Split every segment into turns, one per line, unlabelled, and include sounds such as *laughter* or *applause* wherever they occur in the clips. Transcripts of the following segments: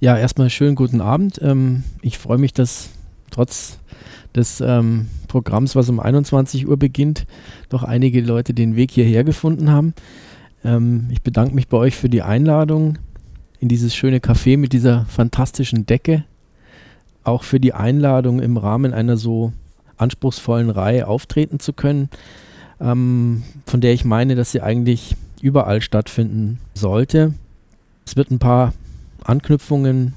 Ja, erstmal schönen guten Abend. Ähm, ich freue mich, dass trotz des ähm, Programms, was um 21 Uhr beginnt, doch einige Leute den Weg hierher gefunden haben. Ähm, ich bedanke mich bei euch für die Einladung in dieses schöne Café mit dieser fantastischen Decke. Auch für die Einladung im Rahmen einer so anspruchsvollen Reihe auftreten zu können, ähm, von der ich meine, dass sie eigentlich überall stattfinden sollte. Es wird ein paar Anknüpfungen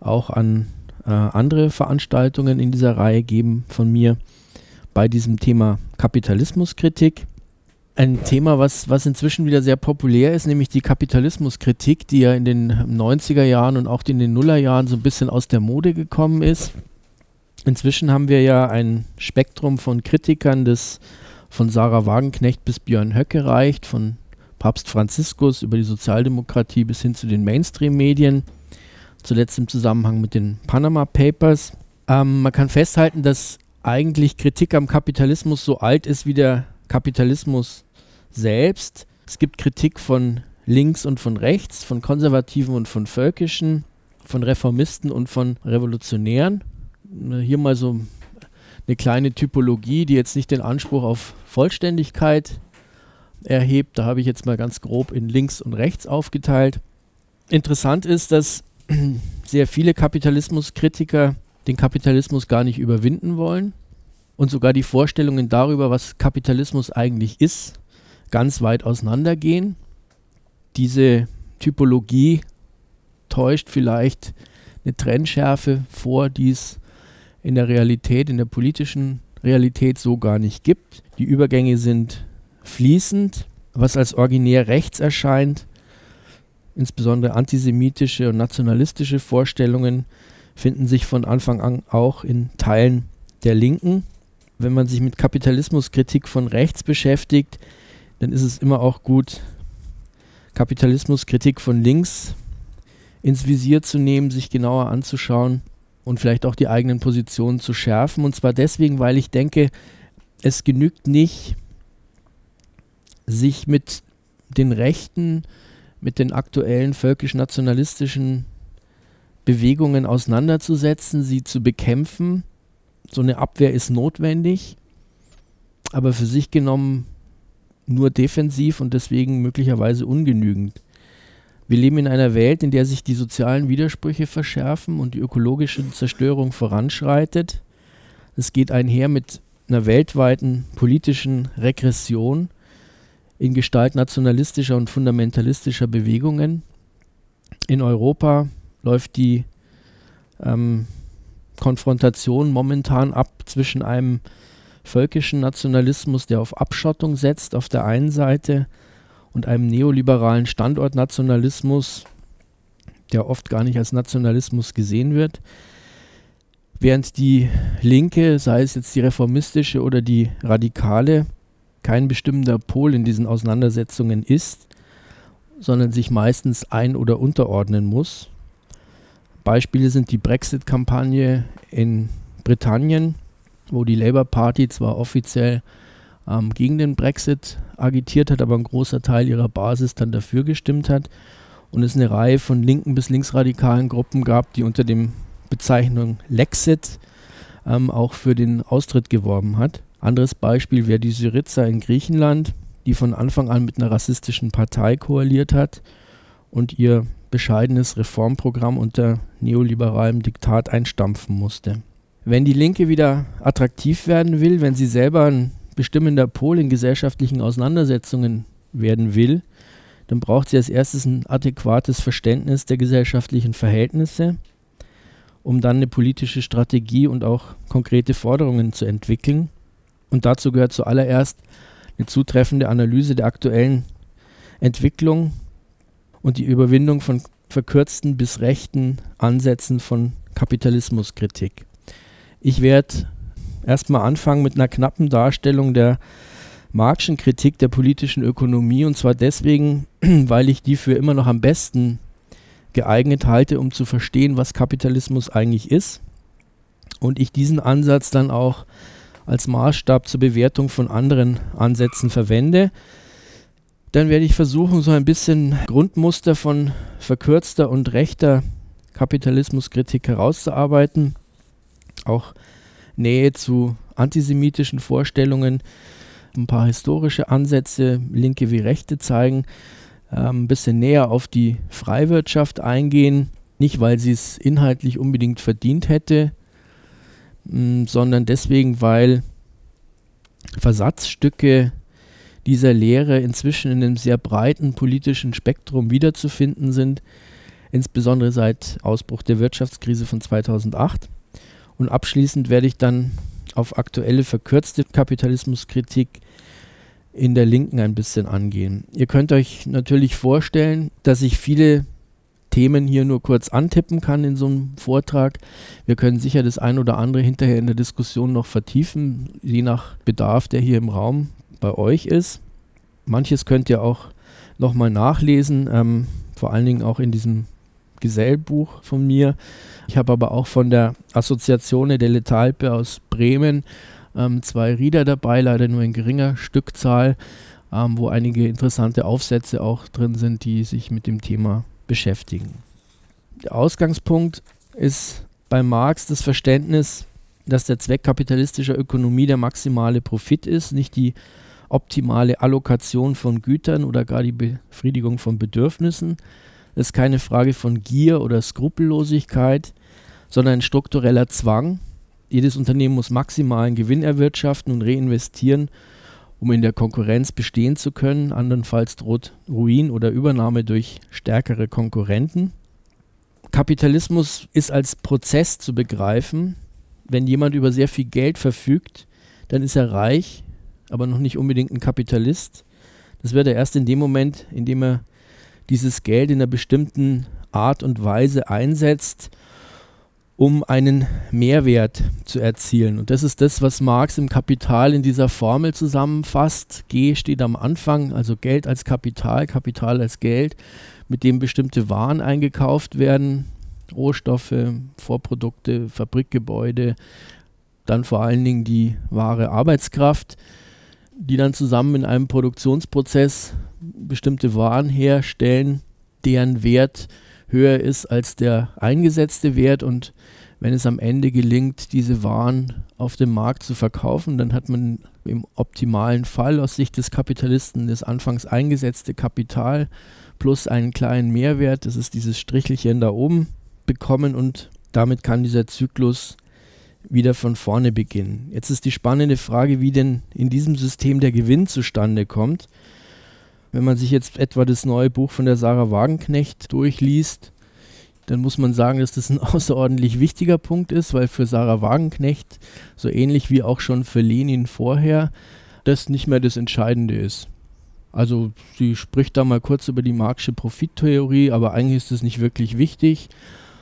auch an äh, andere Veranstaltungen in dieser Reihe geben von mir bei diesem Thema Kapitalismuskritik. Ein Thema, was, was inzwischen wieder sehr populär ist, nämlich die Kapitalismuskritik, die ja in den 90er Jahren und auch in den Nullerjahren so ein bisschen aus der Mode gekommen ist. Inzwischen haben wir ja ein Spektrum von Kritikern, das von Sarah Wagenknecht bis Björn Höcke reicht, von Papst Franziskus über die Sozialdemokratie bis hin zu den Mainstream-Medien, zuletzt im Zusammenhang mit den Panama Papers. Ähm, man kann festhalten, dass eigentlich Kritik am Kapitalismus so alt ist wie der Kapitalismus selbst. Es gibt Kritik von links und von rechts, von Konservativen und von Völkischen, von Reformisten und von Revolutionären. Hier mal so eine kleine Typologie, die jetzt nicht den Anspruch auf Vollständigkeit erhebt. Da habe ich jetzt mal ganz grob in links und rechts aufgeteilt. Interessant ist, dass *clears throat* sehr viele Kapitalismuskritiker den Kapitalismus gar nicht überwinden wollen und sogar die Vorstellungen darüber, was Kapitalismus eigentlich ist, ganz weit auseinandergehen. Diese Typologie täuscht vielleicht eine Trennschärfe vor, die es in der Realität, in der politischen Realität so gar nicht gibt. Die Übergänge sind fließend, was als originär rechts erscheint, insbesondere antisemitische und nationalistische Vorstellungen finden sich von Anfang an auch in Teilen der Linken. Wenn man sich mit Kapitalismuskritik von rechts beschäftigt, dann ist es immer auch gut, Kapitalismuskritik von links ins Visier zu nehmen, sich genauer anzuschauen und vielleicht auch die eigenen Positionen zu schärfen. Und zwar deswegen, weil ich denke, es genügt nicht, sich mit den Rechten, mit den aktuellen völkisch-nationalistischen Bewegungen auseinanderzusetzen, sie zu bekämpfen. So eine Abwehr ist notwendig, aber für sich genommen nur defensiv und deswegen möglicherweise ungenügend. Wir leben in einer Welt, in der sich die sozialen Widersprüche verschärfen und die ökologische Zerstörung voranschreitet. Es geht einher mit einer weltweiten politischen Regression in Gestalt nationalistischer und fundamentalistischer Bewegungen. In Europa läuft die ähm, Konfrontation momentan ab zwischen einem völkischen Nationalismus, der auf Abschottung setzt, auf der einen Seite, und einem neoliberalen Standortnationalismus, der oft gar nicht als Nationalismus gesehen wird. Während die Linke, sei es jetzt die reformistische oder die radikale, kein bestimmender Pol in diesen Auseinandersetzungen ist, sondern sich meistens ein- oder unterordnen muss. Beispiele sind die Brexit-Kampagne in Britannien, wo die Labour Party zwar offiziell ähm, gegen den Brexit agitiert hat, aber ein großer Teil ihrer Basis dann dafür gestimmt hat und es eine Reihe von linken bis linksradikalen Gruppen gab, die unter dem Bezeichnung Lexit ähm, auch für den Austritt geworben hat. Anderes Beispiel wäre die Syriza in Griechenland, die von Anfang an mit einer rassistischen Partei koaliert hat und ihr bescheidenes Reformprogramm unter neoliberalem Diktat einstampfen musste. Wenn die Linke wieder attraktiv werden will, wenn sie selber ein bestimmender Pol in gesellschaftlichen Auseinandersetzungen werden will, dann braucht sie als erstes ein adäquates Verständnis der gesellschaftlichen Verhältnisse, um dann eine politische Strategie und auch konkrete Forderungen zu entwickeln. Und dazu gehört zuallererst eine zutreffende Analyse der aktuellen Entwicklung und die Überwindung von verkürzten bis rechten Ansätzen von Kapitalismuskritik. Ich werde erstmal anfangen mit einer knappen Darstellung der Marxischen Kritik der politischen Ökonomie und zwar deswegen, *clears throat* weil ich die für immer noch am besten geeignet halte, um zu verstehen, was Kapitalismus eigentlich ist und ich diesen Ansatz dann auch als Maßstab zur Bewertung von anderen Ansätzen verwende, dann werde ich versuchen, so ein bisschen Grundmuster von verkürzter und rechter Kapitalismuskritik herauszuarbeiten, auch Nähe zu antisemitischen Vorstellungen, ein paar historische Ansätze, linke wie rechte zeigen, ähm, ein bisschen näher auf die Freiwirtschaft eingehen, nicht weil sie es inhaltlich unbedingt verdient hätte, mh, sondern deswegen, weil Versatzstücke dieser Lehre inzwischen in einem sehr breiten politischen Spektrum wiederzufinden sind, insbesondere seit Ausbruch der Wirtschaftskrise von 2008. Und abschließend werde ich dann auf aktuelle verkürzte Kapitalismuskritik in der Linken ein bisschen angehen. Ihr könnt euch natürlich vorstellen, dass ich viele Themen hier nur kurz antippen kann in so einem Vortrag. Wir können sicher das ein oder andere hinterher in der Diskussion noch vertiefen, je nach Bedarf, der hier im Raum bei euch ist. Manches könnt ihr auch nochmal nachlesen, ähm, vor allen Dingen auch in diesem Gesellbuch von mir. Ich habe aber auch von der Assoziazione delle Talpe aus Bremen ähm, zwei Rieder dabei, leider nur in geringer Stückzahl, ähm, wo einige interessante Aufsätze auch drin sind, die sich mit dem Thema beschäftigen. Der Ausgangspunkt ist bei Marx das Verständnis, dass der Zweck kapitalistischer Ökonomie der maximale Profit ist, nicht die optimale Allokation von Gütern oder gar die Befriedigung von Bedürfnissen. Es ist keine Frage von Gier oder Skrupellosigkeit, sondern ein struktureller Zwang. Jedes Unternehmen muss maximalen Gewinn erwirtschaften und reinvestieren, um in der Konkurrenz bestehen zu können. Andernfalls droht Ruin oder Übernahme durch stärkere Konkurrenten. Kapitalismus ist als Prozess zu begreifen. Wenn jemand über sehr viel Geld verfügt, dann ist er reich, aber noch nicht unbedingt ein Kapitalist. Das wird er erst in dem Moment, in dem er dieses Geld in einer bestimmten Art und Weise einsetzt, um einen Mehrwert zu erzielen. Und das ist das, was Marx im Kapital in dieser Formel zusammenfasst. G steht am Anfang, also Geld als Kapital, Kapital als Geld, mit dem bestimmte Waren eingekauft werden, Rohstoffe, Vorprodukte, Fabrikgebäude, dann vor allen Dingen die wahre Arbeitskraft, die dann zusammen in einem Produktionsprozess bestimmte Waren herstellen, deren Wert höher ist als der eingesetzte Wert und wenn es am Ende gelingt, diese Waren auf dem Markt zu verkaufen, dann hat man im optimalen Fall aus Sicht des Kapitalisten das anfangs eingesetzte Kapital plus einen kleinen Mehrwert, das ist dieses Strichelchen da oben, bekommen und damit kann dieser Zyklus wieder von vorne beginnen. Jetzt ist die spannende Frage, wie denn in diesem System der Gewinn zustande kommt. Wenn man sich jetzt etwa das neue Buch von der Sarah Wagenknecht durchliest, dann muss man sagen, dass das ein *laughs* außerordentlich wichtiger Punkt ist, weil für Sarah Wagenknecht, so ähnlich wie auch schon für Lenin vorher, das nicht mehr das Entscheidende ist. Also sie spricht da mal kurz über die Marxische Profittheorie, aber eigentlich ist das nicht wirklich wichtig,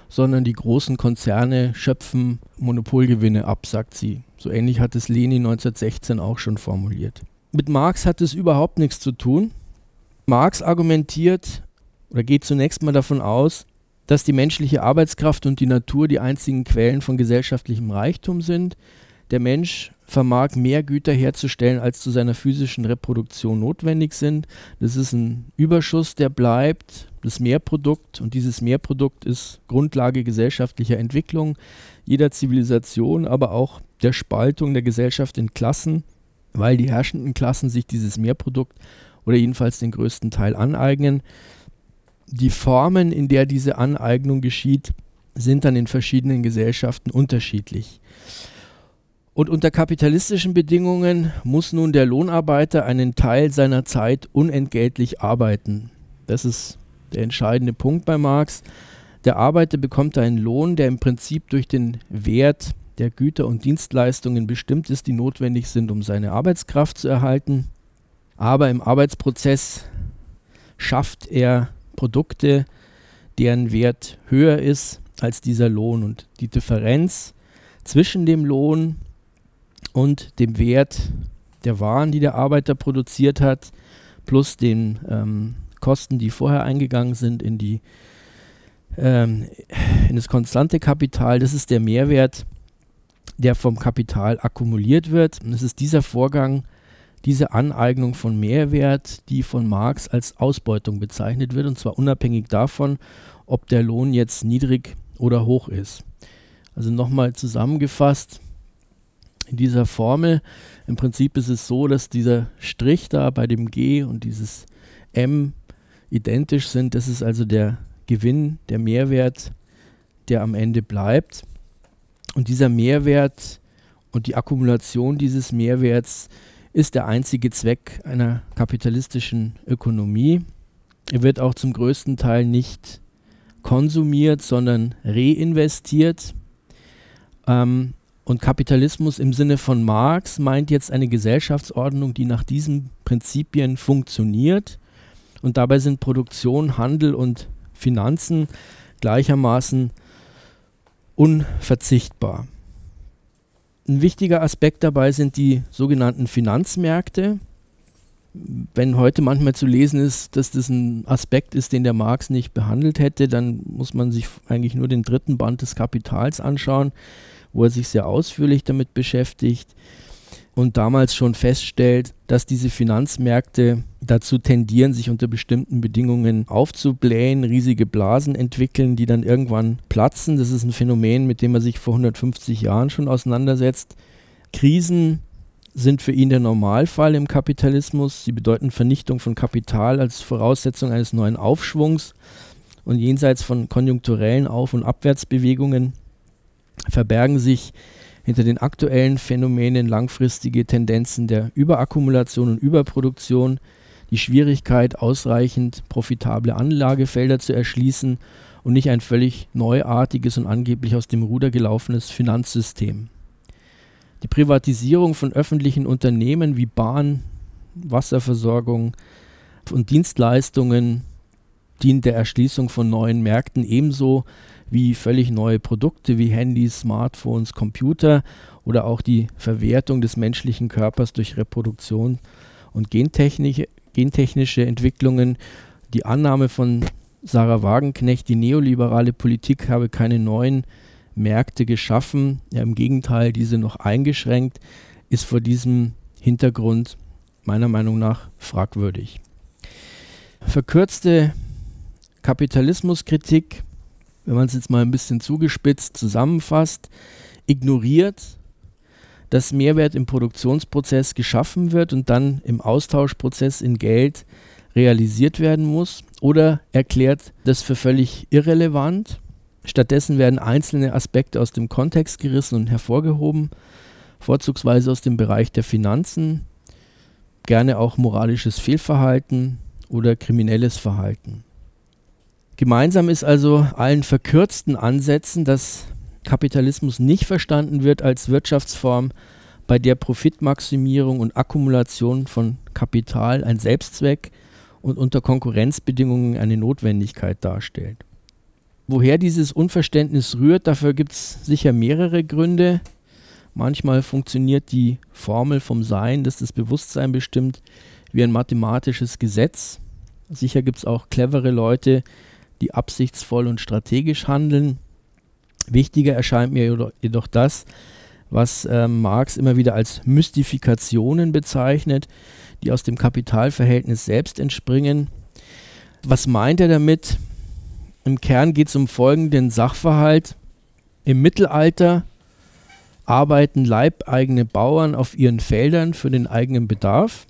sondern die großen Konzerne schöpfen Monopolgewinne ab, sagt sie. So ähnlich hat es Lenin 1916 auch schon formuliert. Mit Marx hat es überhaupt nichts zu tun. Marx argumentiert oder geht zunächst mal davon aus, dass die menschliche Arbeitskraft und die Natur die einzigen Quellen von gesellschaftlichem Reichtum sind. Der Mensch vermag mehr Güter herzustellen, als zu seiner physischen Reproduktion notwendig sind. Das ist ein Überschuss, der bleibt, das Mehrprodukt. Und dieses Mehrprodukt ist Grundlage gesellschaftlicher Entwicklung jeder Zivilisation, aber auch der Spaltung der Gesellschaft in Klassen, weil die herrschenden Klassen sich dieses Mehrprodukt oder jedenfalls den größten Teil aneignen. Die Formen, in der diese Aneignung geschieht, sind dann in verschiedenen Gesellschaften unterschiedlich. Und unter kapitalistischen Bedingungen muss nun der Lohnarbeiter einen Teil seiner Zeit unentgeltlich arbeiten. Das ist der entscheidende Punkt bei Marx. Der Arbeiter bekommt einen Lohn, der im Prinzip durch den Wert der Güter und Dienstleistungen bestimmt ist, die notwendig sind, um seine Arbeitskraft zu erhalten. Aber im Arbeitsprozess schafft er Produkte, deren Wert höher ist als dieser Lohn. Und die Differenz zwischen dem Lohn und dem Wert der Waren, die der Arbeiter produziert hat, plus den ähm, Kosten, die vorher eingegangen sind in, die, ähm, in das konstante Kapital, das ist der Mehrwert, der vom Kapital akkumuliert wird. Und es ist dieser Vorgang, diese Aneignung von Mehrwert, die von Marx als Ausbeutung bezeichnet wird, und zwar unabhängig davon, ob der Lohn jetzt niedrig oder hoch ist. Also nochmal zusammengefasst in dieser Formel, im Prinzip ist es so, dass dieser Strich da bei dem G und dieses M identisch sind. Das ist also der Gewinn, der Mehrwert, der am Ende bleibt. Und dieser Mehrwert und die Akkumulation dieses Mehrwerts ist der einzige Zweck einer kapitalistischen Ökonomie. Er wird auch zum größten Teil nicht konsumiert, sondern reinvestiert. Ähm, und Kapitalismus im Sinne von Marx meint jetzt eine Gesellschaftsordnung, die nach diesen Prinzipien funktioniert. Und dabei sind Produktion, Handel und Finanzen gleichermaßen unverzichtbar. Ein wichtiger Aspekt dabei sind die sogenannten Finanzmärkte. Wenn heute manchmal zu lesen ist, dass das ein Aspekt ist, den der Marx nicht behandelt hätte, dann muss man sich eigentlich nur den dritten Band des Kapitals anschauen, wo er sich sehr ausführlich damit beschäftigt und damals schon feststellt, dass diese Finanzmärkte dazu tendieren, sich unter bestimmten Bedingungen aufzublähen, riesige Blasen entwickeln, die dann irgendwann platzen. Das ist ein Phänomen, mit dem er sich vor 150 Jahren schon auseinandersetzt. Krisen sind für ihn der Normalfall im Kapitalismus. Sie bedeuten Vernichtung von Kapital als Voraussetzung eines neuen Aufschwungs. Und jenseits von konjunkturellen Auf- und Abwärtsbewegungen verbergen sich hinter den aktuellen Phänomenen langfristige Tendenzen der Überakkumulation und Überproduktion, die Schwierigkeit, ausreichend profitable Anlagefelder zu erschließen und nicht ein völlig neuartiges und angeblich aus dem Ruder gelaufenes Finanzsystem. Die Privatisierung von öffentlichen Unternehmen wie Bahn, Wasserversorgung und Dienstleistungen dient der Erschließung von neuen Märkten ebenso wie völlig neue Produkte wie Handys, Smartphones, Computer oder auch die Verwertung des menschlichen Körpers durch Reproduktion und gentechnische Entwicklungen. Die Annahme von Sarah Wagenknecht, die neoliberale Politik habe keine neuen Märkte geschaffen, ja, im Gegenteil, diese noch eingeschränkt, ist vor diesem Hintergrund meiner Meinung nach fragwürdig. Verkürzte Kapitalismuskritik wenn man es jetzt mal ein bisschen zugespitzt zusammenfasst, ignoriert, dass Mehrwert im Produktionsprozess geschaffen wird und dann im Austauschprozess in Geld realisiert werden muss oder erklärt das für völlig irrelevant. Stattdessen werden einzelne Aspekte aus dem Kontext gerissen und hervorgehoben, vorzugsweise aus dem Bereich der Finanzen, gerne auch moralisches Fehlverhalten oder kriminelles Verhalten. Gemeinsam ist also allen verkürzten Ansätzen, dass Kapitalismus nicht verstanden wird als Wirtschaftsform, bei der Profitmaximierung und Akkumulation von Kapital ein Selbstzweck und unter Konkurrenzbedingungen eine Notwendigkeit darstellt. Woher dieses Unverständnis rührt, dafür gibt es sicher mehrere Gründe. Manchmal funktioniert die Formel vom Sein, das das Bewusstsein bestimmt, wie ein mathematisches Gesetz. Sicher gibt es auch clevere Leute, die absichtsvoll und strategisch handeln. Wichtiger erscheint mir jedoch das, was äh, Marx immer wieder als Mystifikationen bezeichnet, die aus dem Kapitalverhältnis selbst entspringen. Was meint er damit? Im Kern geht es um folgenden Sachverhalt. Im Mittelalter arbeiten leibeigene Bauern auf ihren Feldern für den eigenen Bedarf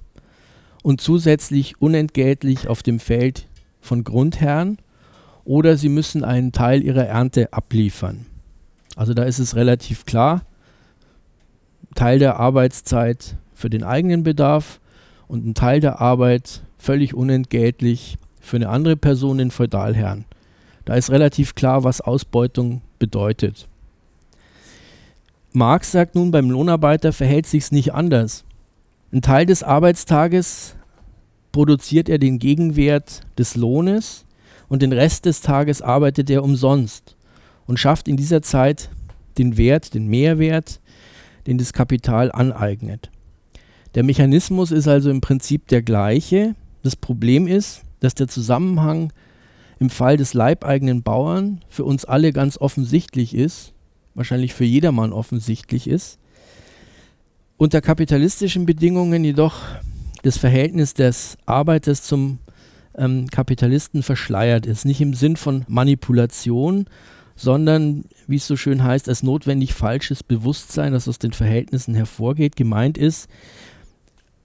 und zusätzlich unentgeltlich auf dem Feld von Grundherren oder sie müssen einen Teil ihrer Ernte abliefern. Also da ist es relativ klar, Teil der Arbeitszeit für den eigenen Bedarf und ein Teil der Arbeit völlig unentgeltlich für eine andere Person, den Feudalherrn. Da ist relativ klar, was Ausbeutung bedeutet. Marx sagt nun, beim Lohnarbeiter verhält sich es nicht anders. Ein Teil des Arbeitstages produziert er den Gegenwert des Lohnes und den Rest des Tages arbeitet er umsonst und schafft in dieser Zeit den Wert, den Mehrwert, den das Kapital aneignet. Der Mechanismus ist also im Prinzip der gleiche. Das Problem ist, dass der Zusammenhang im Fall des leibeigenen Bauern für uns alle ganz offensichtlich ist, wahrscheinlich für jedermann offensichtlich ist. Unter kapitalistischen Bedingungen jedoch das Verhältnis des Arbeiters zum ähm, Kapitalisten verschleiert ist. Nicht im Sinn von Manipulation, sondern, wie es so schön heißt, als notwendig falsches Bewusstsein, das aus den Verhältnissen hervorgeht. Gemeint ist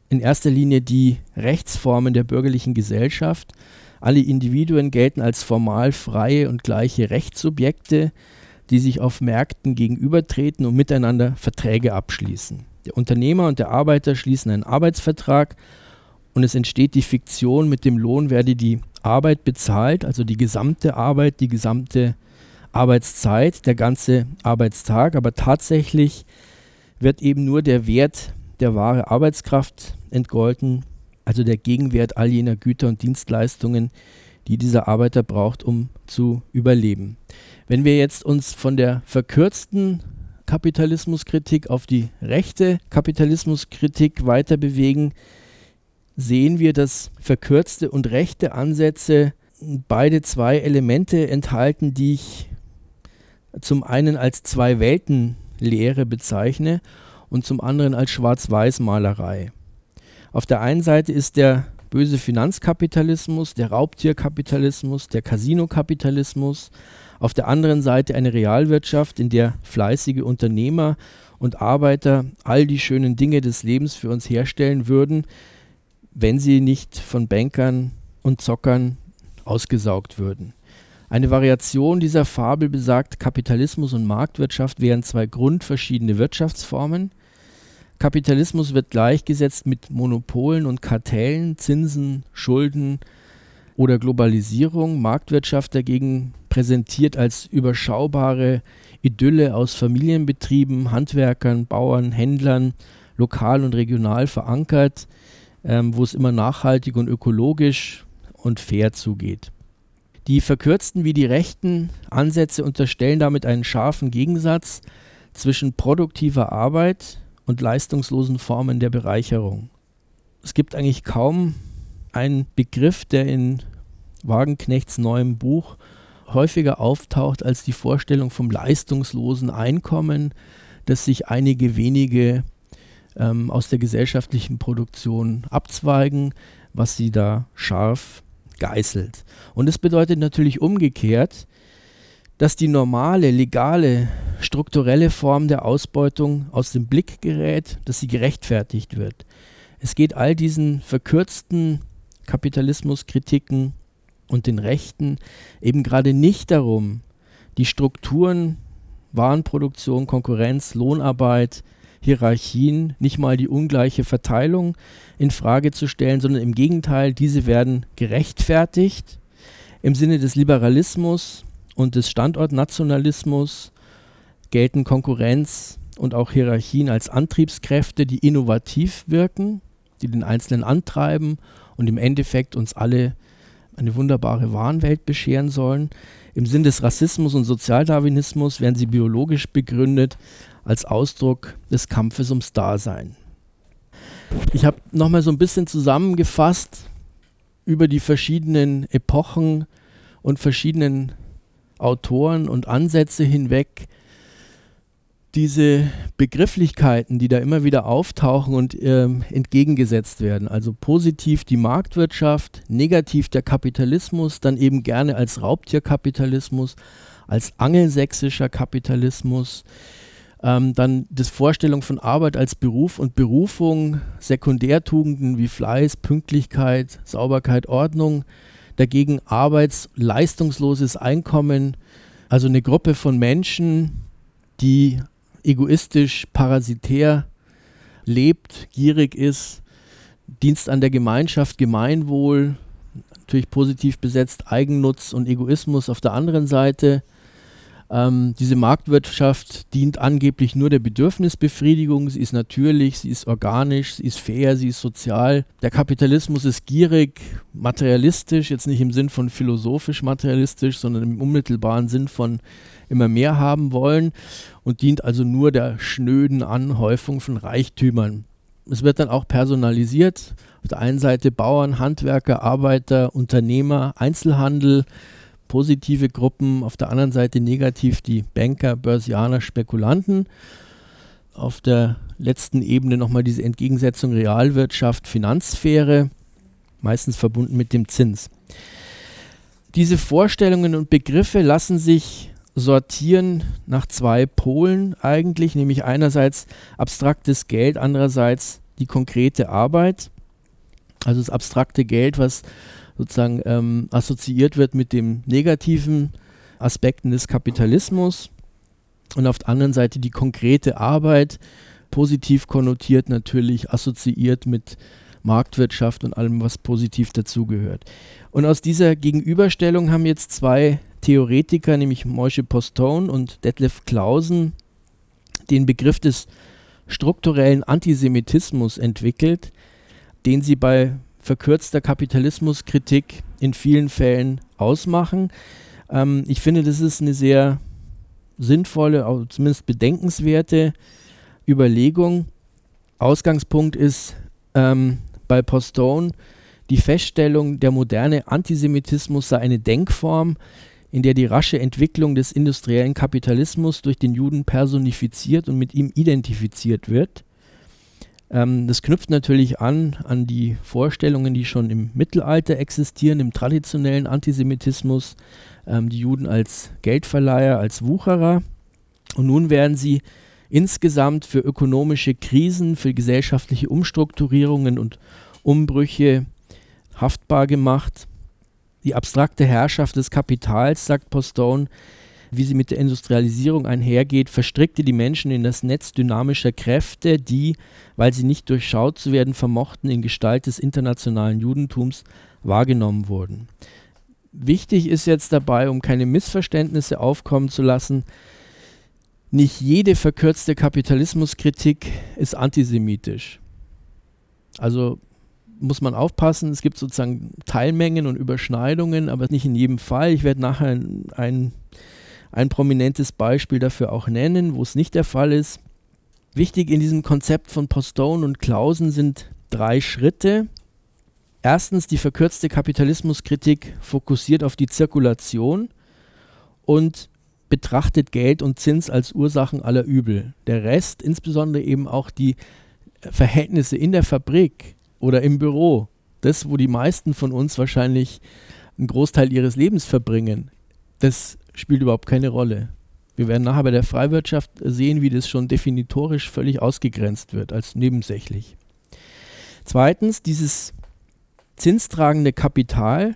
in erster Linie die Rechtsformen der bürgerlichen Gesellschaft. Alle Individuen gelten als formal freie und gleiche Rechtssubjekte, die sich auf Märkten gegenübertreten und miteinander Verträge abschließen. Der Unternehmer und der Arbeiter schließen einen Arbeitsvertrag und es entsteht die Fiktion, mit dem Lohn werde die Arbeit bezahlt, also die gesamte Arbeit, die gesamte Arbeitszeit, der ganze Arbeitstag, aber tatsächlich wird eben nur der Wert der wahre Arbeitskraft entgolten, also der Gegenwert all jener Güter und Dienstleistungen, die dieser Arbeiter braucht, um zu überleben. Wenn wir jetzt uns von der verkürzten Kapitalismuskritik auf die rechte Kapitalismuskritik weiter bewegen, sehen wir, dass verkürzte und rechte Ansätze beide zwei Elemente enthalten, die ich zum einen als zwei Welten Lehre bezeichne und zum anderen als Schwarz-Weiß-Malerei. Auf der einen Seite ist der böse Finanzkapitalismus, der Raubtierkapitalismus, der Casinokapitalismus, auf der anderen Seite eine Realwirtschaft, in der fleißige Unternehmer und Arbeiter all die schönen Dinge des Lebens für uns herstellen würden, wenn sie nicht von Bankern und Zockern ausgesaugt würden. Eine Variation dieser Fabel besagt, Kapitalismus und Marktwirtschaft wären zwei grundverschiedene Wirtschaftsformen. Kapitalismus wird gleichgesetzt mit Monopolen und Kartellen, Zinsen, Schulden oder Globalisierung. Marktwirtschaft dagegen präsentiert als überschaubare Idylle aus Familienbetrieben, Handwerkern, Bauern, Händlern, lokal und regional verankert, ähm, wo es immer nachhaltig und ökologisch und fair zugeht. Die verkürzten wie die rechten Ansätze unterstellen damit einen scharfen Gegensatz zwischen produktiver Arbeit und leistungslosen Formen der Bereicherung. Es gibt eigentlich kaum einen Begriff, der in Wagenknechts neuem Buch häufiger auftaucht als die Vorstellung vom leistungslosen Einkommen, das sich einige wenige ähm, aus der gesellschaftlichen Produktion abzweigen, was sie da scharf geißelt. Und es bedeutet natürlich umgekehrt, dass die normale, legale, strukturelle Form der Ausbeutung aus dem Blick gerät, dass sie gerechtfertigt wird. Es geht all diesen verkürzten Kapitalismuskritiken und den Rechten eben gerade nicht darum, die Strukturen, Warenproduktion, Konkurrenz, Lohnarbeit, Hierarchien, nicht mal die ungleiche Verteilung in Frage zu stellen, sondern im Gegenteil, diese werden gerechtfertigt im Sinne des Liberalismus und des Standortnationalismus gelten Konkurrenz und auch Hierarchien als Antriebskräfte, die innovativ wirken, die den Einzelnen antreiben und im Endeffekt uns alle eine wunderbare Warenwelt bescheren sollen. Im Sinn des Rassismus und Sozialdarwinismus werden sie biologisch begründet als Ausdruck des Kampfes ums Dasein. Ich habe nochmal so ein bisschen zusammengefasst über die verschiedenen Epochen und verschiedenen Autoren und Ansätze hinweg, diese Begrifflichkeiten, die da immer wieder auftauchen und ähm, entgegengesetzt werden. Also positiv die Marktwirtschaft, negativ der Kapitalismus, dann eben gerne als Raubtierkapitalismus, als angelsächsischer Kapitalismus, ähm, dann das Vorstellung von Arbeit als Beruf und Berufung, Sekundärtugenden wie Fleiß, Pünktlichkeit, Sauberkeit, Ordnung, dagegen arbeitsleistungsloses Einkommen, also eine Gruppe von Menschen, die egoistisch, parasitär lebt, gierig ist, Dienst an der Gemeinschaft, Gemeinwohl, natürlich positiv besetzt, Eigennutz und Egoismus auf der anderen Seite. Ähm, diese Marktwirtschaft dient angeblich nur der Bedürfnisbefriedigung. Sie ist natürlich, sie ist organisch, sie ist fair, sie ist sozial. Der Kapitalismus ist gierig, materialistisch, jetzt nicht im Sinn von philosophisch materialistisch, sondern im unmittelbaren Sinn von immer mehr haben wollen und dient also nur der schnöden Anhäufung von Reichtümern. Es wird dann auch personalisiert. Auf der einen Seite Bauern, Handwerker, Arbeiter, Unternehmer, Einzelhandel, positive Gruppen, auf der anderen Seite negativ die Banker, Börsianer, Spekulanten. Auf der letzten Ebene nochmal diese Entgegensetzung Realwirtschaft, Finanzsphäre, meistens verbunden mit dem Zins. Diese Vorstellungen und Begriffe lassen sich sortieren nach zwei Polen eigentlich, nämlich einerseits abstraktes Geld, andererseits die konkrete Arbeit. Also das abstrakte Geld, was sozusagen ähm, assoziiert wird mit den negativen Aspekten des Kapitalismus und auf der anderen Seite die konkrete Arbeit, positiv konnotiert natürlich, assoziiert mit Marktwirtschaft und allem, was positiv dazugehört. Und aus dieser Gegenüberstellung haben jetzt zwei Theoretiker, nämlich Moishe Postone und Detlef Clausen, den Begriff des strukturellen Antisemitismus entwickelt, den sie bei verkürzter Kapitalismuskritik in vielen Fällen ausmachen. Ähm, ich finde, das ist eine sehr sinnvolle, zumindest bedenkenswerte Überlegung. Ausgangspunkt ist ähm, bei Postone die Feststellung, der moderne Antisemitismus sei eine Denkform, in der die rasche Entwicklung des industriellen Kapitalismus durch den Juden personifiziert und mit ihm identifiziert wird. Ähm, das knüpft natürlich an an die Vorstellungen, die schon im Mittelalter existieren, im traditionellen Antisemitismus, ähm, die Juden als Geldverleiher, als Wucherer. Und nun werden sie insgesamt für ökonomische Krisen, für gesellschaftliche Umstrukturierungen und Umbrüche haftbar gemacht. Die abstrakte Herrschaft des Kapitals, sagt Postone, wie sie mit der Industrialisierung einhergeht, verstrickte die Menschen in das Netz dynamischer Kräfte, die, weil sie nicht durchschaut zu werden vermochten, in Gestalt des internationalen Judentums wahrgenommen wurden. Wichtig ist jetzt dabei, um keine Missverständnisse aufkommen zu lassen, nicht jede verkürzte Kapitalismuskritik ist antisemitisch. Also muss man aufpassen, es gibt sozusagen Teilmengen und Überschneidungen, aber nicht in jedem Fall. Ich werde nachher ein, ein, ein prominentes Beispiel dafür auch nennen, wo es nicht der Fall ist. Wichtig in diesem Konzept von Postone und Clausen sind drei Schritte. Erstens, die verkürzte Kapitalismuskritik fokussiert auf die Zirkulation und betrachtet Geld und Zins als Ursachen aller Übel. Der Rest, insbesondere eben auch die Verhältnisse in der Fabrik oder im Büro, das, wo die meisten von uns wahrscheinlich einen Großteil ihres Lebens verbringen, das spielt überhaupt keine Rolle. Wir werden nachher bei der Freiwirtschaft sehen, wie das schon definitorisch völlig ausgegrenzt wird als nebensächlich. Zweitens, dieses zinstragende Kapital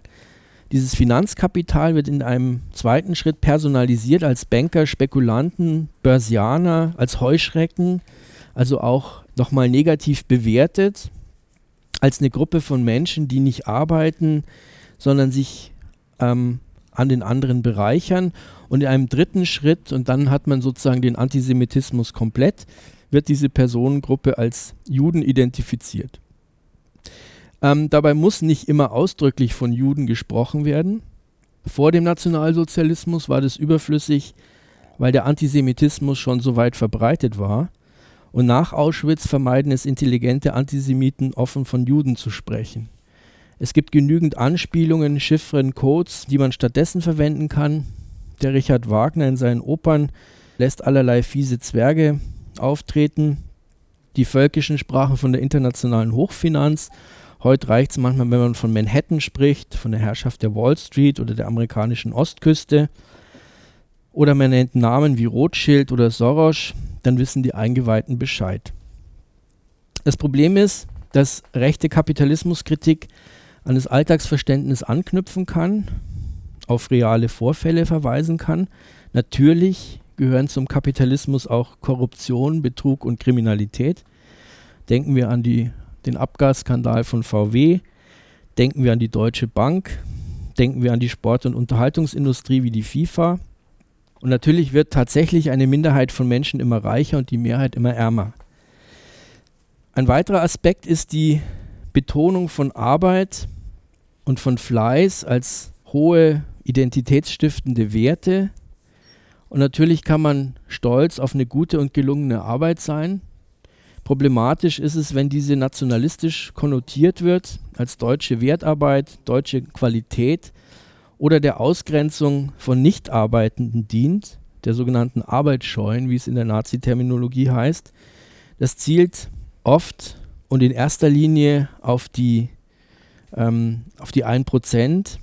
dieses Finanzkapital wird in einem zweiten Schritt personalisiert als Banker, Spekulanten, Börsianer, als Heuschrecken, also auch nochmal negativ bewertet, als eine Gruppe von Menschen, die nicht arbeiten, sondern sich ähm, an den anderen bereichern. Und in einem dritten Schritt, und dann hat man sozusagen den Antisemitismus komplett, wird diese Personengruppe als Juden identifiziert. Ähm, dabei muss nicht immer ausdrücklich von Juden gesprochen werden. Vor dem Nationalsozialismus war das überflüssig, weil der Antisemitismus schon so weit verbreitet war. Und nach Auschwitz vermeiden es intelligente Antisemiten, offen von Juden zu sprechen. Es gibt genügend Anspielungen, Chiffren, Codes, die man stattdessen verwenden kann. Der Richard Wagner in seinen Opern lässt allerlei fiese Zwerge auftreten. Die Völkischen sprachen von der internationalen Hochfinanz Heute reicht es manchmal, wenn man von Manhattan spricht, von der Herrschaft der Wall Street oder der amerikanischen Ostküste. Oder man nennt Namen wie Rothschild oder Soros, dann wissen die Eingeweihten Bescheid. Das Problem ist, dass rechte Kapitalismuskritik an das Alltagsverständnis anknüpfen kann, auf reale Vorfälle verweisen kann. Natürlich gehören zum Kapitalismus auch Korruption, Betrug und Kriminalität. Denken wir an die den Abgasskandal von VW, denken wir an die Deutsche Bank, denken wir an die Sport- und Unterhaltungsindustrie wie die FIFA. Und natürlich wird tatsächlich eine Minderheit von Menschen immer reicher und die Mehrheit immer ärmer. Ein weiterer Aspekt ist die Betonung von Arbeit und von Fleiß als hohe identitätsstiftende Werte. Und natürlich kann man stolz auf eine gute und gelungene Arbeit sein. Problematisch ist es, wenn diese nationalistisch konnotiert wird als deutsche Wertarbeit, deutsche Qualität oder der Ausgrenzung von Nichtarbeitenden dient, der sogenannten Arbeitsscheuen, wie es in der Nazi-Terminologie heißt. Das zielt oft und in erster Linie auf die, ähm, auf die 1%,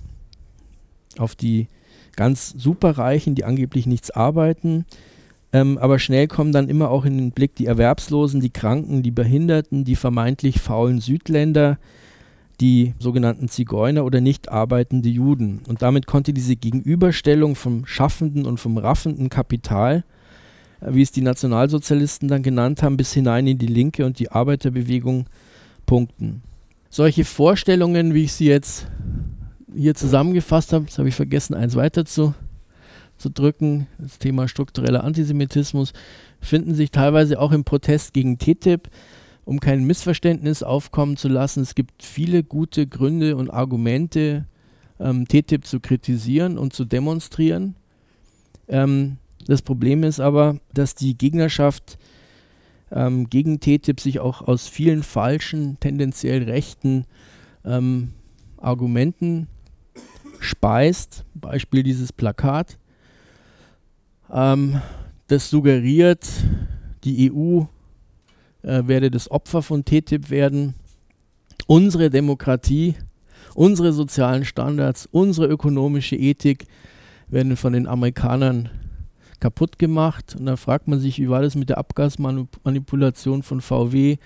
auf die ganz superreichen, die angeblich nichts arbeiten. Ähm, aber schnell kommen dann immer auch in den Blick die Erwerbslosen, die Kranken, die Behinderten, die vermeintlich faulen Südländer, die sogenannten Zigeuner oder nicht arbeitende Juden. Und damit konnte diese Gegenüberstellung vom schaffenden und vom raffenden Kapital, wie es die Nationalsozialisten dann genannt haben, bis hinein in die Linke und die Arbeiterbewegung punkten. Solche Vorstellungen, wie ich sie jetzt hier zusammengefasst habe, jetzt habe ich vergessen, eins weiter zu, zu drücken, das Thema struktureller Antisemitismus, finden sich teilweise auch im Protest gegen TTIP um kein Missverständnis aufkommen zu lassen, es gibt viele gute Gründe und Argumente, ähm, TTIP zu kritisieren und zu demonstrieren. Ähm, das Problem ist aber, dass die Gegnerschaft ähm, gegen TTIP sich auch aus vielen falschen, tendenziell rechten ähm, Argumenten speist. Beispiel dieses Plakat. Ähm, das suggeriert, die EU äh, werde das Opfer von TTIP werden. Unsere Demokratie, unsere sozialen Standards, unsere ökonomische Ethik werden von den Amerikanern kaputt gemacht. Und dann fragt man sich, wie war das mit der Abgasmanipulation von VW?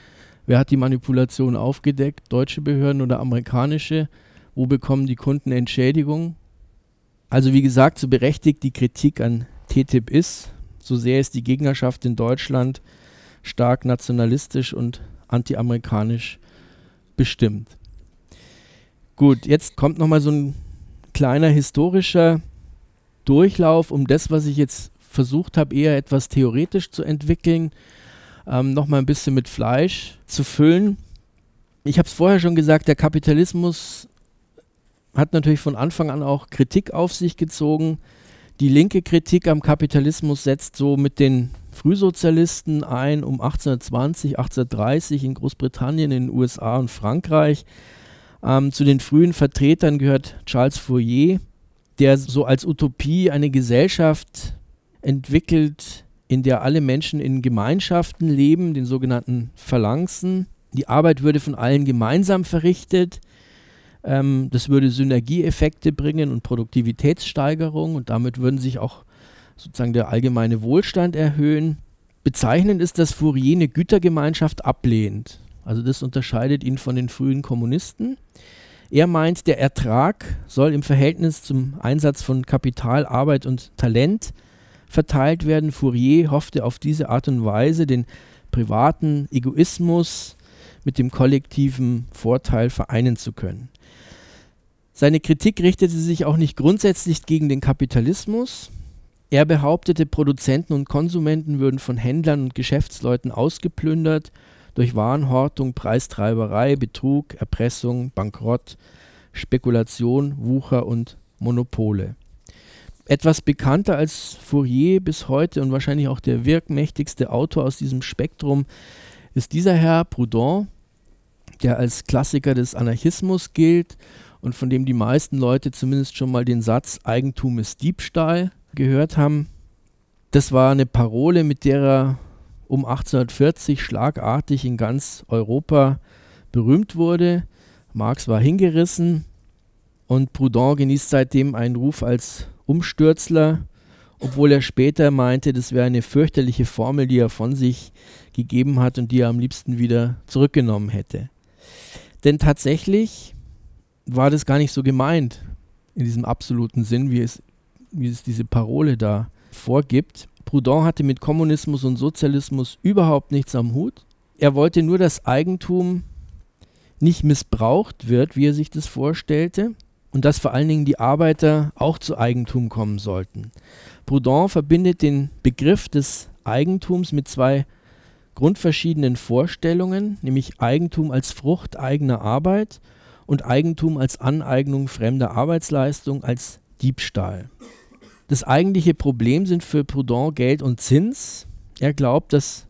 Wer hat die Manipulation aufgedeckt? Deutsche Behörden oder amerikanische? Wo bekommen die Kunden Entschädigung? Also wie gesagt, so berechtigt die Kritik an TTIP ist, so sehr ist die Gegnerschaft in Deutschland stark nationalistisch und antiamerikanisch bestimmt. Gut, jetzt kommt nochmal so ein kleiner historischer Durchlauf um das, was ich jetzt versucht habe, eher etwas theoretisch zu entwickeln, ähm, nochmal ein bisschen mit Fleisch zu füllen. Ich habe es vorher schon gesagt, der Kapitalismus hat natürlich von Anfang an auch Kritik auf sich gezogen. Die linke Kritik am Kapitalismus setzt so mit den Frühsozialisten ein um 1820, 1830 in Großbritannien, in den USA und Frankreich. Ähm, zu den frühen Vertretern gehört Charles Fourier, der so als Utopie eine Gesellschaft entwickelt, in der alle Menschen in Gemeinschaften leben, den sogenannten Phalanxen. Die Arbeit würde von allen gemeinsam verrichtet. Ähm, das würde Synergieeffekte bringen und Produktivitätssteigerung und damit würden sich auch sozusagen der allgemeine Wohlstand erhöhen. Bezeichnend ist, dass Fourier eine Gütergemeinschaft ablehnt. Also das unterscheidet ihn von den frühen Kommunisten. Er meint, der Ertrag soll im Verhältnis zum Einsatz von Kapital, Arbeit und Talent verteilt werden. Fourier hoffte auf diese Art und Weise den privaten Egoismus mit dem kollektiven Vorteil vereinen zu können. Seine Kritik richtete sich auch nicht grundsätzlich gegen den Kapitalismus, er behauptete, Produzenten und Konsumenten würden von Händlern und Geschäftsleuten ausgeplündert durch Warenhortung, Preistreiberei, Betrug, Erpressung, Bankrott, Spekulation, Wucher und Monopole. Etwas bekannter als Fourier bis heute und wahrscheinlich auch der wirkmächtigste Autor aus diesem Spektrum ist dieser Herr Proudhon, der als Klassiker des Anarchismus gilt und von dem die meisten Leute zumindest schon mal den Satz Eigentum ist Diebstahl gehört haben, das war eine Parole, mit der er um 1840 schlagartig in ganz Europa berühmt wurde. Marx war hingerissen und Proudhon genießt seitdem einen Ruf als Umstürzler, obwohl er später meinte, das wäre eine fürchterliche Formel, die er von sich gegeben hat und die er am liebsten wieder zurückgenommen hätte. Denn tatsächlich war das gar nicht so gemeint in diesem absoluten Sinn, wie es wie es diese Parole da vorgibt. Proudhon hatte mit Kommunismus und Sozialismus überhaupt nichts am Hut. Er wollte nur, dass Eigentum nicht missbraucht wird, wie er sich das vorstellte, und dass vor allen Dingen die Arbeiter auch zu Eigentum kommen sollten. Proudhon verbindet den Begriff des Eigentums mit zwei grundverschiedenen Vorstellungen, nämlich Eigentum als Frucht eigener Arbeit und Eigentum als Aneignung fremder Arbeitsleistung als Diebstahl. Das eigentliche Problem sind für Proudhon Geld und Zins. Er glaubt, dass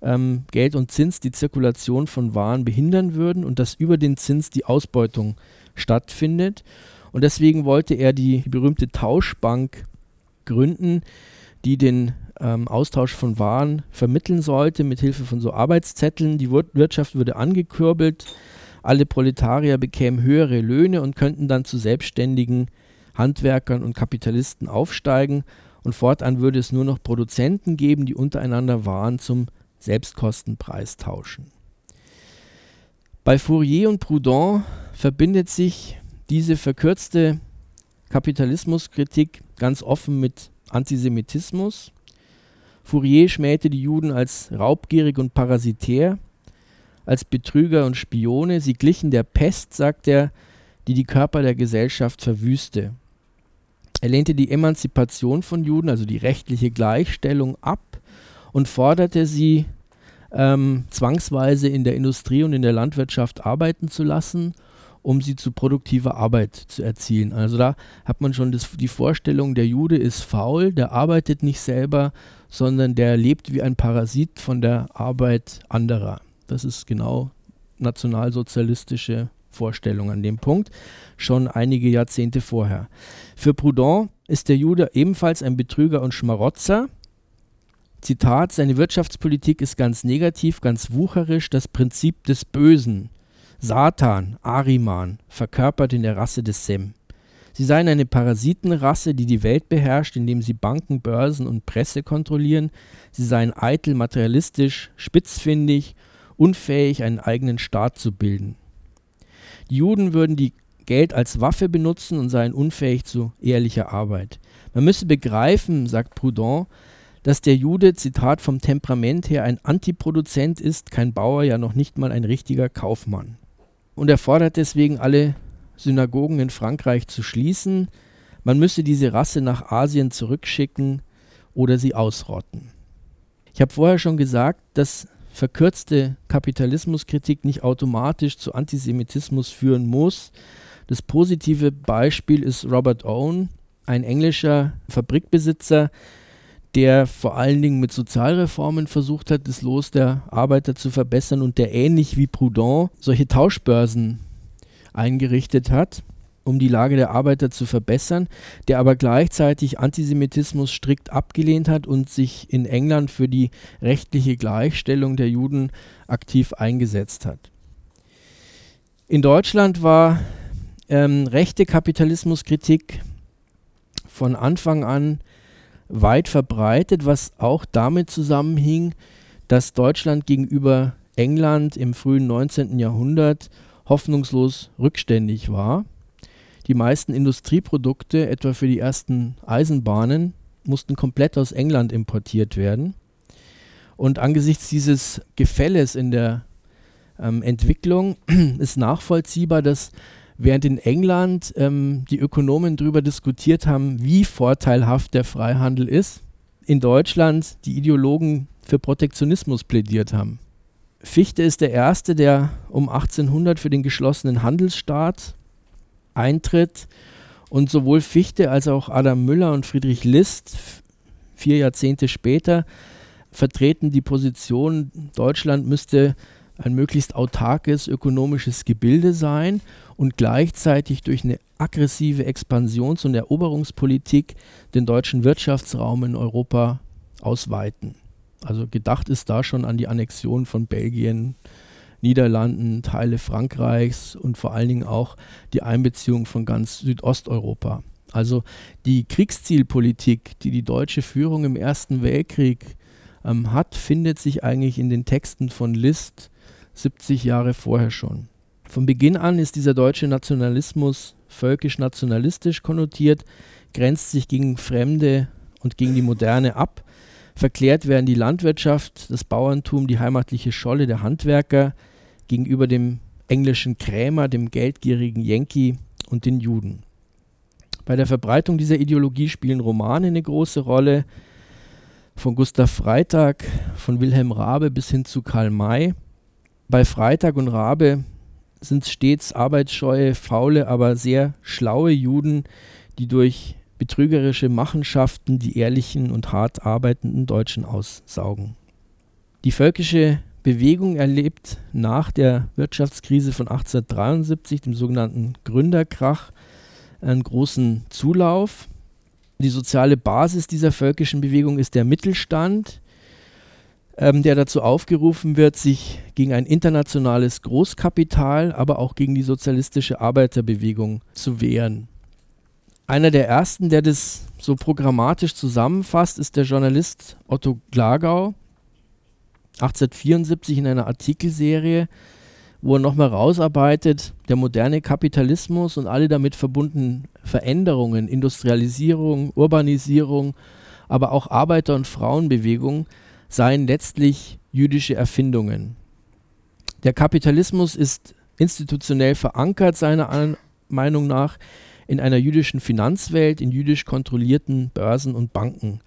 ähm, Geld und Zins die Zirkulation von Waren behindern würden und dass über den Zins die Ausbeutung stattfindet. Und deswegen wollte er die, die berühmte Tauschbank gründen, die den ähm, Austausch von Waren vermitteln sollte mit Hilfe von so Arbeitszetteln. Die Wirtschaft würde angekurbelt, alle Proletarier bekämen höhere Löhne und könnten dann zu selbstständigen Handwerkern und Kapitalisten aufsteigen und fortan würde es nur noch Produzenten geben, die untereinander Waren zum Selbstkostenpreis tauschen. Bei Fourier und Proudhon verbindet sich diese verkürzte Kapitalismuskritik ganz offen mit Antisemitismus. Fourier schmähte die Juden als raubgierig und parasitär, als Betrüger und Spione. Sie glichen der Pest, sagt er, die die Körper der Gesellschaft verwüste. Er lehnte die Emanzipation von Juden, also die rechtliche Gleichstellung, ab und forderte sie ähm, zwangsweise in der Industrie und in der Landwirtschaft arbeiten zu lassen, um sie zu produktiver Arbeit zu erzielen. Also da hat man schon das, die Vorstellung, der Jude ist faul, der arbeitet nicht selber, sondern der lebt wie ein Parasit von der Arbeit anderer. Das ist genau nationalsozialistische Vorstellung an dem Punkt, schon einige Jahrzehnte vorher. Für Proudhon ist der Jude ebenfalls ein Betrüger und Schmarotzer, Zitat, seine Wirtschaftspolitik ist ganz negativ, ganz wucherisch, das Prinzip des Bösen. Satan, Ariman, verkörpert in der Rasse des Sem. Sie seien eine Parasitenrasse, die die Welt beherrscht, indem sie Banken, Börsen und Presse kontrollieren. Sie seien eitel, materialistisch, spitzfindig, unfähig, einen eigenen Staat zu bilden. Die Juden würden die Geld als Waffe benutzen und seien unfähig zu ehrlicher Arbeit. Man müsse begreifen, sagt Proudhon, dass der Jude, Zitat, vom Temperament her ein Antiproduzent ist, kein Bauer, ja noch nicht mal ein richtiger Kaufmann. Und er fordert deswegen alle Synagogen in Frankreich zu schließen. Man müsse diese Rasse nach Asien zurückschicken oder sie ausrotten. Ich habe vorher schon gesagt, dass verkürzte Kapitalismuskritik nicht automatisch zu Antisemitismus führen muss. Das positive Beispiel ist Robert Owen, ein englischer Fabrikbesitzer, der vor allen Dingen mit Sozialreformen versucht hat, das Los der Arbeiter zu verbessern und der ähnlich wie Proudhon solche Tauschbörsen eingerichtet hat, um die Lage der Arbeiter zu verbessern, der aber gleichzeitig Antisemitismus strikt abgelehnt hat und sich in England für die rechtliche Gleichstellung der Juden aktiv eingesetzt hat. In Deutschland war ähm, rechte Kapitalismuskritik von Anfang an weit verbreitet, was auch damit zusammenhing, dass Deutschland gegenüber England im frühen 19. Jahrhundert hoffnungslos rückständig war. Die meisten Industrieprodukte, etwa für die ersten Eisenbahnen, mussten komplett aus England importiert werden. Und angesichts dieses Gefälles in der ähm, Entwicklung *clears throat* ist nachvollziehbar, dass während in England ähm, die Ökonomen darüber diskutiert haben, wie vorteilhaft der Freihandel ist, in Deutschland die Ideologen für Protektionismus plädiert haben. Fichte ist der Erste, der um 1800 für den geschlossenen Handelsstaat eintritt und sowohl Fichte als auch Adam Müller und Friedrich List vier Jahrzehnte später vertreten die Position, Deutschland müsste ein möglichst autarkes ökonomisches Gebilde sein und gleichzeitig durch eine aggressive Expansions- und Eroberungspolitik den deutschen Wirtschaftsraum in Europa ausweiten. Also gedacht ist da schon an die Annexion von Belgien, Niederlanden, Teile Frankreichs und vor allen Dingen auch die Einbeziehung von ganz Südosteuropa. Also die Kriegszielpolitik, die die deutsche Führung im Ersten Weltkrieg ähm, hat, findet sich eigentlich in den Texten von List 70 Jahre vorher schon. Von Beginn an ist dieser deutsche Nationalismus völkisch-nationalistisch konnotiert, grenzt sich gegen Fremde und gegen die Moderne ab. Verklärt werden die Landwirtschaft, das Bauerntum, die heimatliche Scholle der Handwerker gegenüber dem englischen Krämer, dem geldgierigen Yankee und den Juden. Bei der Verbreitung dieser Ideologie spielen Romane eine große Rolle, von Gustav Freitag, von Wilhelm Rabe bis hin zu Karl May. Bei Freitag und Rabe sind stets arbeitsscheue, faule, aber sehr schlaue Juden, die durch betrügerische Machenschaften die ehrlichen und hart arbeitenden Deutschen aussaugen. Die völkische Bewegung erlebt nach der Wirtschaftskrise von 1873, dem sogenannten Gründerkrach, einen großen Zulauf. Die soziale Basis dieser völkischen Bewegung ist der Mittelstand, ähm, der dazu aufgerufen wird, sich gegen ein internationales Großkapital, aber auch gegen die sozialistische Arbeiterbewegung zu wehren. Einer der ersten, der das so programmatisch zusammenfasst, ist der Journalist Otto Glagau, 1874 in einer Artikelserie, wo er nochmal rausarbeitet, der moderne Kapitalismus und alle damit verbundenen Veränderungen, Industrialisierung, Urbanisierung, aber auch Arbeiter- und Frauenbewegung seien letztlich jüdische Erfindungen. Der Kapitalismus ist institutionell verankert, seiner Meinung nach, in einer jüdischen Finanzwelt, in jüdisch kontrollierten Börsen und Banken.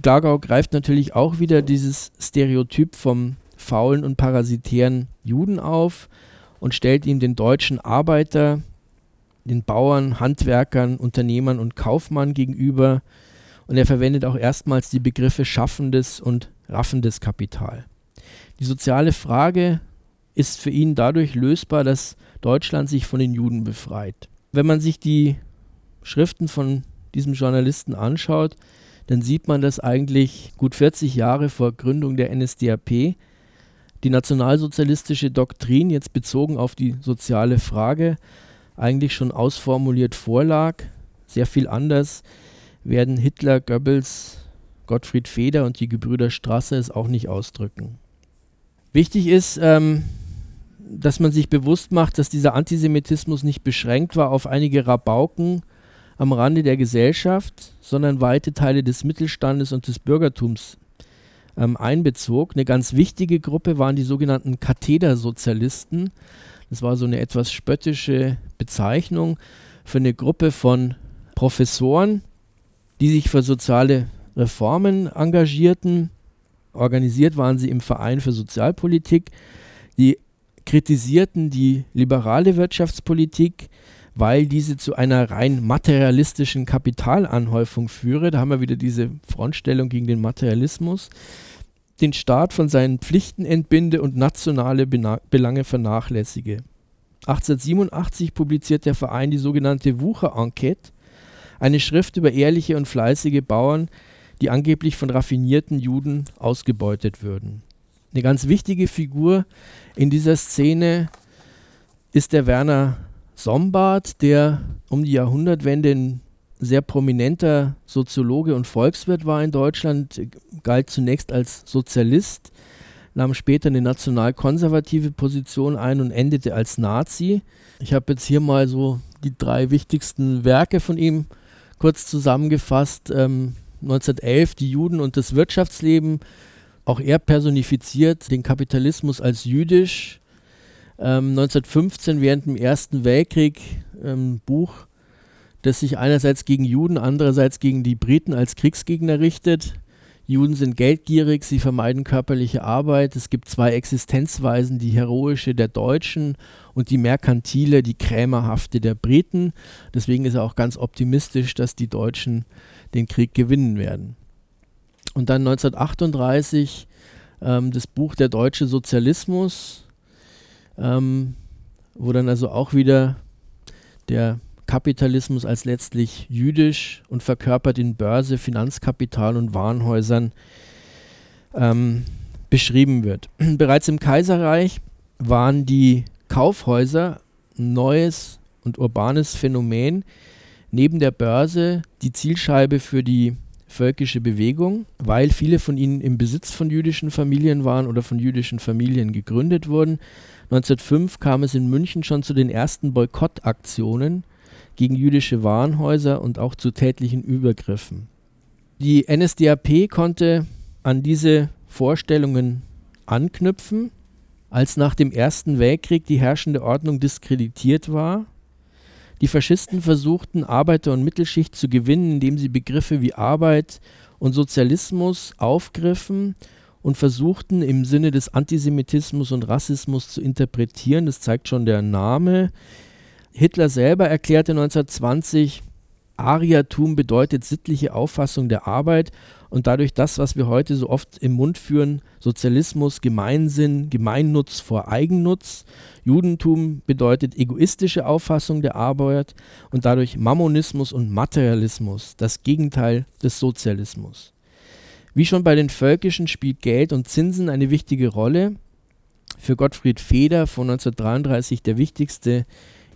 Glagau greift natürlich auch wieder dieses Stereotyp vom faulen und parasitären Juden auf und stellt ihm den deutschen Arbeiter, den Bauern, Handwerkern, Unternehmern und Kaufmann gegenüber. Und er verwendet auch erstmals die Begriffe schaffendes und raffendes Kapital. Die soziale Frage ist für ihn dadurch lösbar, dass Deutschland sich von den Juden befreit wenn man sich die Schriften von diesem Journalisten anschaut, dann sieht man, dass eigentlich gut 40 Jahre vor Gründung der NSDAP die nationalsozialistische Doktrin jetzt bezogen auf die soziale Frage eigentlich schon ausformuliert vorlag. Sehr viel anders werden Hitler, Goebbels, Gottfried Feder und die Gebrüder Strasser es auch nicht ausdrücken. Wichtig ist, ähm, dass man sich bewusst macht, dass dieser Antisemitismus nicht beschränkt war auf einige Rabauken am Rande der Gesellschaft, sondern weite Teile des Mittelstandes und des Bürgertums ähm, einbezog. Eine ganz wichtige Gruppe waren die sogenannten Kathedersozialisten. Das war so eine etwas spöttische Bezeichnung für eine Gruppe von Professoren, die sich für soziale Reformen engagierten. Organisiert waren sie im Verein für Sozialpolitik. Die kritisierten die liberale Wirtschaftspolitik, weil diese zu einer rein materialistischen Kapitalanhäufung führe. Da haben wir wieder diese Frontstellung gegen den Materialismus, den Staat von seinen Pflichten entbinde und nationale Belange vernachlässige. 1887 publiziert der Verein die sogenannte Wucher-Enquete, eine Schrift über ehrliche und fleißige Bauern, die angeblich von raffinierten Juden ausgebeutet würden. Eine ganz wichtige Figur in dieser Szene ist der Werner Sombart, der um die Jahrhundertwende ein sehr prominenter Soziologe und Volkswirt war in Deutschland, galt zunächst als Sozialist, nahm später eine nationalkonservative Position ein und endete als Nazi. Ich habe jetzt hier mal so die drei wichtigsten Werke von ihm kurz zusammengefasst. Ähm, 1911 Die Juden und das Wirtschaftsleben, auch er personifiziert den Kapitalismus als jüdisch. Ähm, 1915 während dem Ersten Weltkrieg ähm, Buch, das sich einerseits gegen Juden, andererseits gegen die Briten als Kriegsgegner richtet. Juden sind geldgierig, sie vermeiden körperliche Arbeit. Es gibt zwei Existenzweisen, die heroische der Deutschen und die merkantile, die krämerhafte der Briten. Deswegen ist er auch ganz optimistisch, dass die Deutschen den Krieg gewinnen werden. Und dann 1938 ähm, das Buch Der deutsche Sozialismus, ähm, wo dann also auch wieder der Kapitalismus als letztlich jüdisch und verkörpert in Börse, Finanzkapital und Warenhäusern ähm, beschrieben wird. *clears throat* Bereits im Kaiserreich waren die Kaufhäuser ein neues und urbanes Phänomen, neben der Börse die Zielscheibe für die völkische Bewegung, weil viele von ihnen im Besitz von jüdischen Familien waren oder von jüdischen Familien gegründet wurden. 1905 kam es in München schon zu den ersten Boykottaktionen gegen jüdische Warenhäuser und auch zu tätlichen Übergriffen. Die NSDAP konnte an diese Vorstellungen anknüpfen, als nach dem Ersten Weltkrieg die herrschende Ordnung diskreditiert war die Faschisten versuchten, Arbeiter- und Mittelschicht zu gewinnen, indem sie Begriffe wie Arbeit und Sozialismus aufgriffen und versuchten im Sinne des Antisemitismus und Rassismus zu interpretieren. Das zeigt schon der Name. Hitler selber erklärte 1920, Ariertum bedeutet sittliche Auffassung der Arbeit und dadurch das, was wir heute so oft im Mund führen, Sozialismus, Gemeinsinn, Gemeinnutz vor Eigennutz. Judentum bedeutet egoistische Auffassung der Arbeit und dadurch Mammonismus und Materialismus, das Gegenteil des Sozialismus. Wie schon bei den Völkischen spielt Geld und Zinsen eine wichtige Rolle. Für Gottfried Feder von 1933 der wichtigste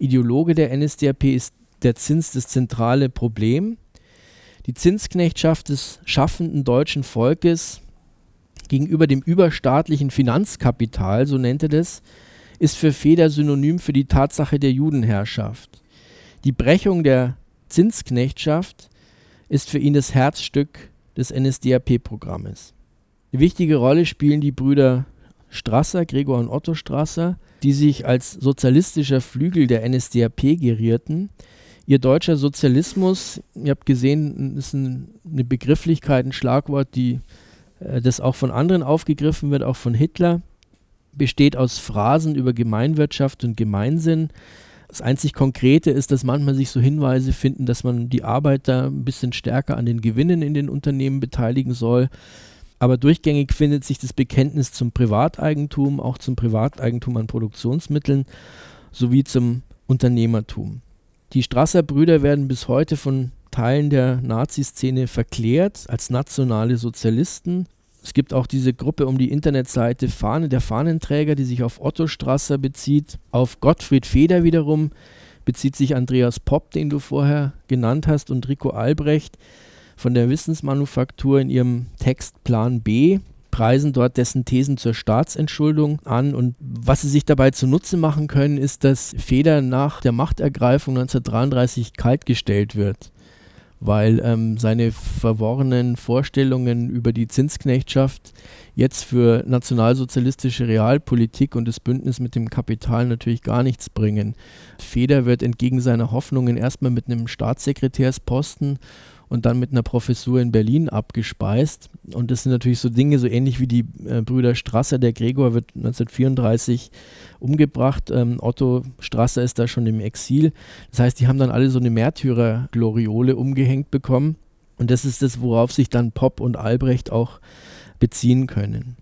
Ideologe der NSDAP ist der Zins das zentrale Problem. Die Zinsknechtschaft des schaffenden deutschen Volkes gegenüber dem überstaatlichen Finanzkapital, so nennt er das, ist für Feder synonym für die Tatsache der Judenherrschaft. Die Brechung der Zinsknechtschaft ist für ihn das Herzstück des NSDAP-Programmes. Eine wichtige Rolle spielen die Brüder Strasser, Gregor und Otto Strasser, die sich als sozialistischer Flügel der NSDAP gerierten. Ihr deutscher Sozialismus, ihr habt gesehen, ist ein, eine Begrifflichkeit, ein Schlagwort, die äh, das auch von anderen aufgegriffen wird, auch von Hitler, besteht aus Phrasen über Gemeinwirtschaft und Gemeinsinn. Das einzig Konkrete ist, dass manchmal sich so Hinweise finden, dass man die Arbeiter ein bisschen stärker an den Gewinnen in den Unternehmen beteiligen soll. Aber durchgängig findet sich das Bekenntnis zum Privateigentum, auch zum Privateigentum an Produktionsmitteln sowie zum Unternehmertum. Die Strasser Brüder werden bis heute von Teilen der Nazi-Szene verklärt als nationale Sozialisten. Es gibt auch diese Gruppe um die Internetseite Fahne der Fahnenträger, die sich auf Otto Strasser bezieht. Auf Gottfried Feder wiederum bezieht sich Andreas Popp, den du vorher genannt hast, und Rico Albrecht von der Wissensmanufaktur in ihrem Text Plan B preisen dort dessen Thesen zur Staatsentschuldung an. Und was sie sich dabei zunutze machen können, ist, dass Feder nach der Machtergreifung 1933 kaltgestellt wird, weil ähm, seine verworrenen Vorstellungen über die Zinsknechtschaft jetzt für nationalsozialistische Realpolitik und das Bündnis mit dem Kapital natürlich gar nichts bringen. Feder wird entgegen seiner Hoffnungen erstmal mit einem Staatssekretärsposten und dann mit einer Professur in Berlin abgespeist. Und das sind natürlich so Dinge, so ähnlich wie die äh, Brüder Strasser. Der Gregor wird 1934 umgebracht. Ähm, Otto Strasser ist da schon im Exil. Das heißt, die haben dann alle so eine Märtyrer-Gloriole umgehängt bekommen. Und das ist das, worauf sich dann Popp und Albrecht auch beziehen können.